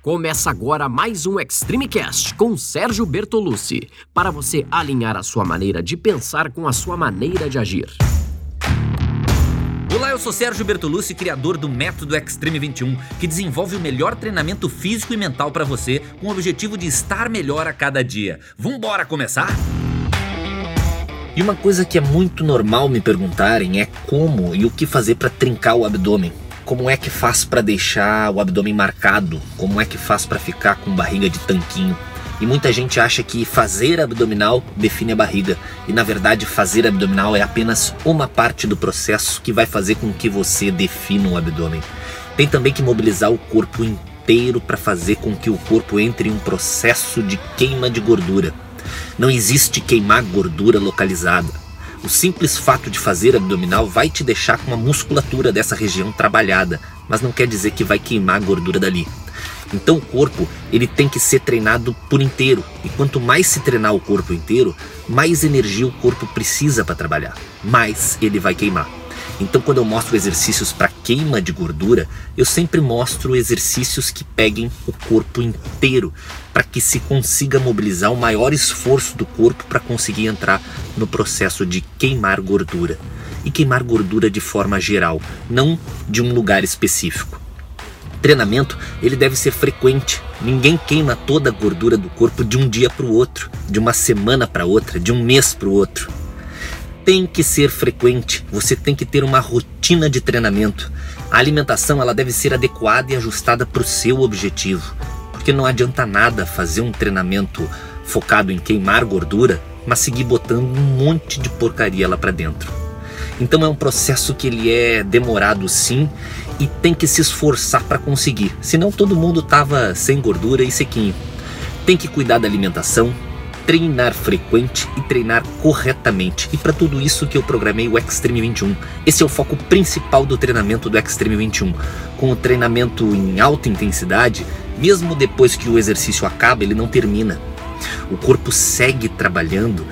Começa agora mais um Extreme Cast com Sérgio Bertolucci, para você alinhar a sua maneira de pensar com a sua maneira de agir. Olá, eu sou Sérgio Bertolucci, criador do Método Extreme 21, que desenvolve o melhor treinamento físico e mental para você, com o objetivo de estar melhor a cada dia. Vambora começar? E uma coisa que é muito normal me perguntarem é como e o que fazer para trincar o abdômen. Como é que faz para deixar o abdômen marcado? Como é que faz para ficar com barriga de tanquinho? E muita gente acha que fazer abdominal define a barriga, e na verdade fazer abdominal é apenas uma parte do processo que vai fazer com que você defina o abdômen. Tem também que mobilizar o corpo inteiro para fazer com que o corpo entre em um processo de queima de gordura. Não existe queimar gordura localizada. O simples fato de fazer abdominal vai te deixar com a musculatura dessa região trabalhada, mas não quer dizer que vai queimar a gordura dali. Então o corpo ele tem que ser treinado por inteiro e quanto mais se treinar o corpo inteiro, mais energia o corpo precisa para trabalhar, mais ele vai queimar. Então, quando eu mostro exercícios para queima de gordura, eu sempre mostro exercícios que peguem o corpo inteiro, para que se consiga mobilizar o maior esforço do corpo para conseguir entrar no processo de queimar gordura. E queimar gordura de forma geral, não de um lugar específico. Treinamento ele deve ser frequente. Ninguém queima toda a gordura do corpo de um dia para o outro, de uma semana para outra, de um mês para o outro tem que ser frequente, você tem que ter uma rotina de treinamento. A alimentação ela deve ser adequada e ajustada para o seu objetivo, porque não adianta nada fazer um treinamento focado em queimar gordura, mas seguir botando um monte de porcaria lá para dentro. Então é um processo que ele é demorado sim e tem que se esforçar para conseguir, senão todo mundo tava sem gordura e sequinho. Tem que cuidar da alimentação, treinar frequente e treinar corretamente. E para tudo isso que eu programei o Extreme 21. Esse é o foco principal do treinamento do Extreme 21. Com o treinamento em alta intensidade, mesmo depois que o exercício acaba, ele não termina. O corpo segue trabalhando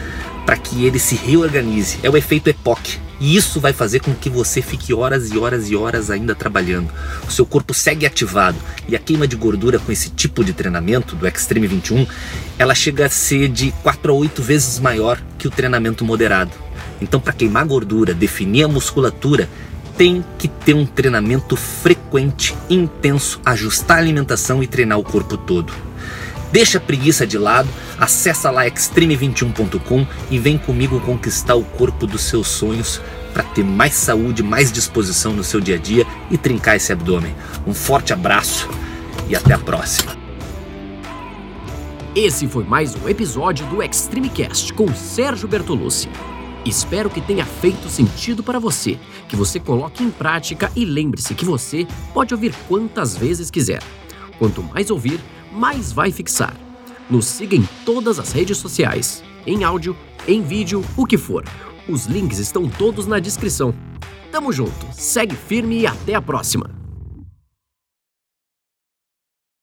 para que ele se reorganize. É o efeito EPOC. E isso vai fazer com que você fique horas e horas e horas ainda trabalhando. O seu corpo segue ativado e a queima de gordura com esse tipo de treinamento do Extreme 21, ela chega a ser de 4 a 8 vezes maior que o treinamento moderado. Então, para queimar gordura, definir a musculatura, tem que ter um treinamento frequente, intenso, ajustar a alimentação e treinar o corpo todo. Deixa a preguiça de lado, acessa lá extreme21.com e vem comigo conquistar o corpo dos seus sonhos para ter mais saúde, mais disposição no seu dia a dia e trincar esse abdômen. Um forte abraço e até a próxima. Esse foi mais um episódio do Extreme Cast com Sérgio Bertolucci. Espero que tenha feito sentido para você, que você coloque em prática e lembre-se que você pode ouvir quantas vezes quiser. Quanto mais ouvir, mais vai fixar. Nos siga em todas as redes sociais, em áudio, em vídeo, o que for. Os links estão todos na descrição. Tamo junto, segue firme e até a próxima!